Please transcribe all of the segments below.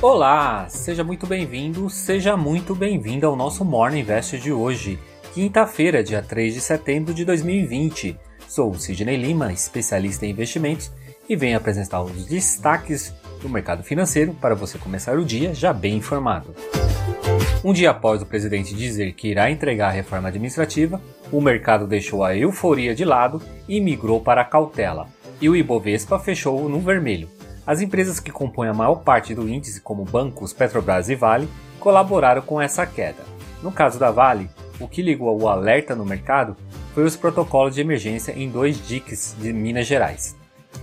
Olá, seja muito bem-vindo, seja muito bem-vinda ao nosso Morning Invest de hoje, quinta-feira, dia 3 de setembro de 2020. Sou Sidney Lima, especialista em investimentos, e venho apresentar os destaques do mercado financeiro para você começar o dia já bem informado. Um dia após o presidente dizer que irá entregar a reforma administrativa, o mercado deixou a euforia de lado e migrou para a cautela, e o Ibovespa fechou no vermelho. As empresas que compõem a maior parte do índice, como bancos, Petrobras e Vale, colaboraram com essa queda. No caso da Vale, o que ligou o alerta no mercado foi os protocolos de emergência em dois diques de Minas Gerais.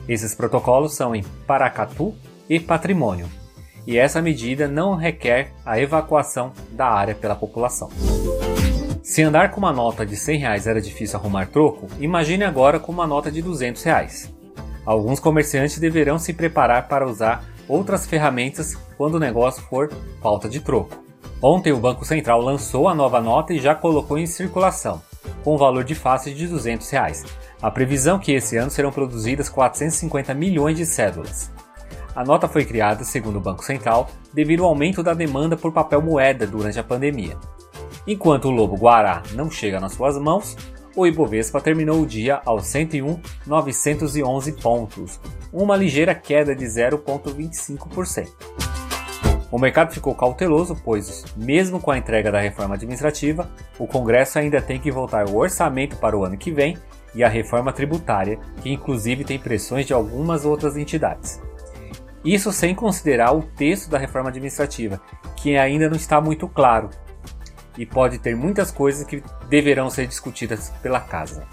Esses protocolos são em Paracatu e Patrimônio, e essa medida não requer a evacuação da área pela população. Se andar com uma nota de 100 reais era difícil arrumar troco, imagine agora com uma nota de 200 reais. Alguns comerciantes deverão se preparar para usar outras ferramentas quando o negócio for falta de troco. Ontem o Banco Central lançou a nova nota e já colocou em circulação, com um valor de face de 200 reais. A previsão é que esse ano serão produzidas 450 milhões de cédulas. A nota foi criada, segundo o Banco Central, devido ao aumento da demanda por papel moeda durante a pandemia. Enquanto o lobo guará não chega nas suas mãos, o Ibovespa terminou o dia aos 101.911 pontos, uma ligeira queda de 0,25%. O mercado ficou cauteloso, pois, mesmo com a entrega da reforma administrativa, o Congresso ainda tem que voltar o orçamento para o ano que vem e a reforma tributária, que inclusive tem pressões de algumas outras entidades. Isso sem considerar o texto da reforma administrativa, que ainda não está muito claro e pode ter muitas coisas que deverão ser discutidas pela casa.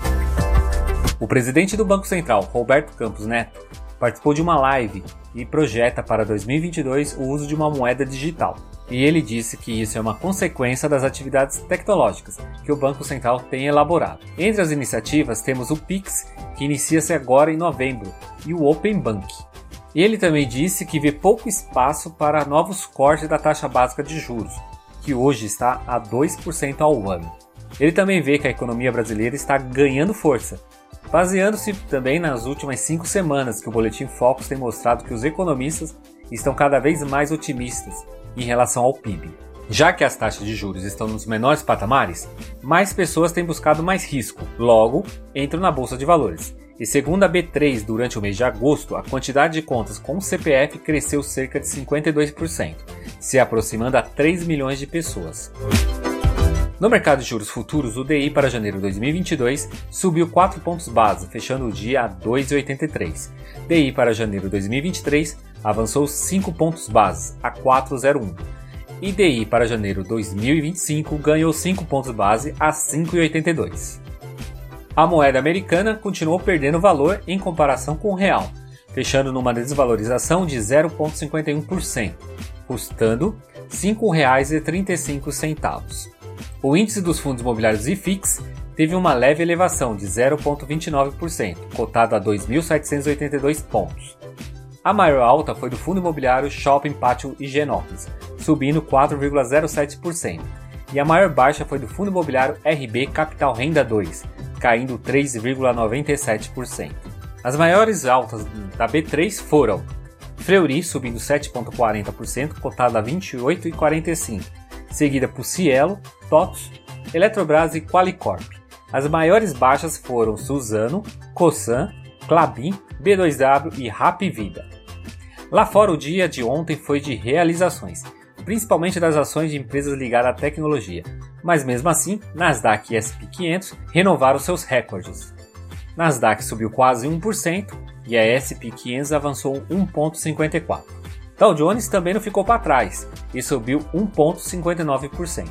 O presidente do Banco Central, Roberto Campos Neto, participou de uma live e projeta para 2022 o uso de uma moeda digital. E ele disse que isso é uma consequência das atividades tecnológicas que o Banco Central tem elaborado. Entre as iniciativas temos o Pix, que inicia-se agora em novembro, e o Open Bank, ele também disse que vê pouco espaço para novos cortes da taxa básica de juros, que hoje está a 2% ao ano. Ele também vê que a economia brasileira está ganhando força, baseando-se também nas últimas cinco semanas que o Boletim Focus tem mostrado que os economistas estão cada vez mais otimistas em relação ao PIB. Já que as taxas de juros estão nos menores patamares, mais pessoas têm buscado mais risco, logo entram na bolsa de valores. E segundo a B3, durante o mês de agosto, a quantidade de contas com CPF cresceu cerca de 52%, se aproximando a 3 milhões de pessoas. No mercado de juros futuros, o DI para janeiro de 2022 subiu 4 pontos base, fechando o dia a 2,83. DI para janeiro de 2023 avançou 5 pontos base, a 4,01. E DI para janeiro de 2025 ganhou 5 pontos base, a 5,82. A moeda americana continuou perdendo valor em comparação com o real, fechando numa desvalorização de 0,51%, custando R$ 5,35. O índice dos fundos imobiliários IFIX teve uma leve elevação de 0,29%, cotado a 2.782 pontos. A maior alta foi do fundo imobiliário Shopping Pátio Higienópolis, subindo 4,07%, e a maior baixa foi do fundo imobiliário RB Capital Renda 2, caindo 3,97%. As maiores altas da B3 foram Fleury subindo 7,40%, cotada a 28,45%, seguida por Cielo, TOTS, Eletrobras e Qualicorp. As maiores baixas foram Suzano, Cosan, Clabin, B2W e Rap Vida. Lá fora, o dia de ontem foi de realizações, principalmente das ações de empresas ligadas à tecnologia, mas mesmo assim, Nasdaq e S&P 500 renovaram seus recordes. Nasdaq subiu quase 1% e a S&P 500 avançou 1,54%. Dow Jones também não ficou para trás e subiu 1,59%.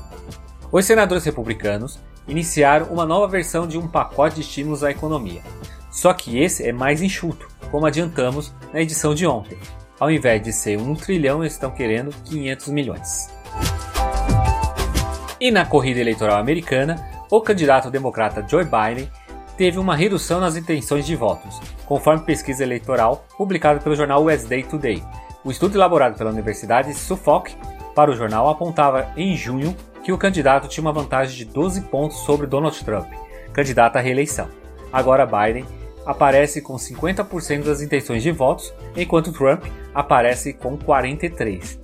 Os senadores republicanos iniciaram uma nova versão de um pacote de estímulos à economia. Só que esse é mais enxuto, como adiantamos na edição de ontem. Ao invés de ser 1 trilhão, eles estão querendo 500 milhões. E na corrida eleitoral americana, o candidato democrata Joe Biden teve uma redução nas intenções de votos, conforme pesquisa eleitoral publicada pelo jornal Wednesday Today. O estudo elaborado pela Universidade Suffolk para o jornal apontava em junho que o candidato tinha uma vantagem de 12 pontos sobre Donald Trump, candidato à reeleição. Agora Biden aparece com 50% das intenções de votos, enquanto Trump aparece com 43%.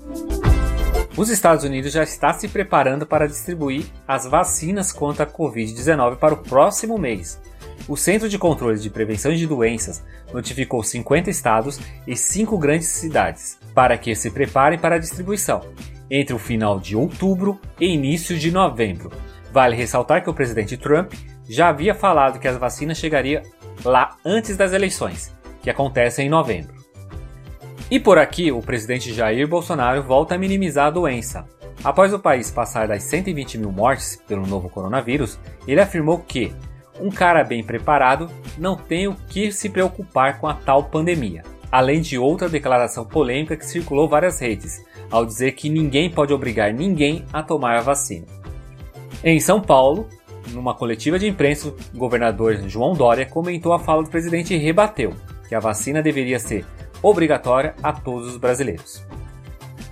Os Estados Unidos já está se preparando para distribuir as vacinas contra a Covid-19 para o próximo mês. O Centro de Controle de Prevenção de Doenças notificou 50 estados e 5 grandes cidades para que se preparem para a distribuição entre o final de outubro e início de novembro. Vale ressaltar que o presidente Trump já havia falado que as vacinas chegariam lá antes das eleições, que acontecem em novembro. E por aqui, o presidente Jair Bolsonaro volta a minimizar a doença. Após o país passar das 120 mil mortes pelo novo coronavírus, ele afirmou que um cara bem preparado não tem o que se preocupar com a tal pandemia, além de outra declaração polêmica que circulou várias redes, ao dizer que ninguém pode obrigar ninguém a tomar a vacina. Em São Paulo, numa coletiva de imprensa, o governador João Dória comentou a fala do presidente e rebateu que a vacina deveria ser obrigatória a todos os brasileiros.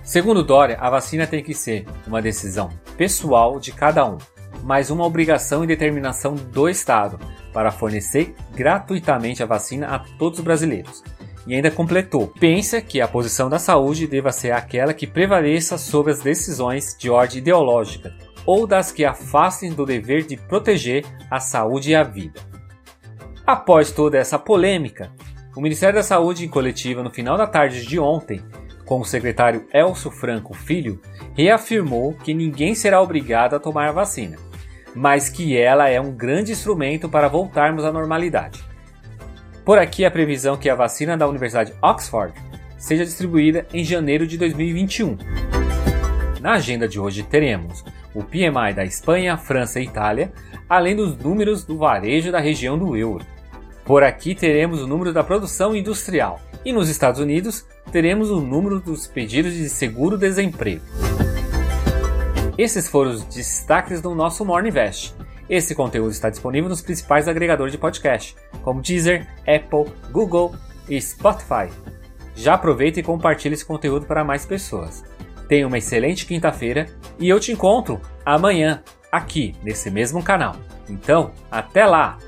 Segundo Dória, a vacina tem que ser uma decisão pessoal de cada um, mas uma obrigação e determinação do Estado para fornecer gratuitamente a vacina a todos os brasileiros. E ainda completou: pensa que a posição da saúde deva ser aquela que prevaleça sobre as decisões de ordem ideológica ou das que afastem do dever de proteger a saúde e a vida. Após toda essa polêmica, o Ministério da Saúde, em coletiva no final da tarde de ontem, com o secretário Elcio Franco Filho, reafirmou que ninguém será obrigado a tomar a vacina, mas que ela é um grande instrumento para voltarmos à normalidade. Por aqui a previsão que a vacina da Universidade Oxford seja distribuída em janeiro de 2021. Na agenda de hoje teremos o PMI da Espanha, França e Itália, além dos números do varejo da região do euro. Por aqui teremos o número da produção industrial e nos Estados Unidos teremos o número dos pedidos de seguro-desemprego. Esses foram os destaques do nosso Morning Invest. Esse conteúdo está disponível nos principais agregadores de podcast, como Deezer, Apple, Google e Spotify. Já aproveita e compartilhe esse conteúdo para mais pessoas. Tenha uma excelente quinta-feira e eu te encontro amanhã aqui nesse mesmo canal. Então, até lá!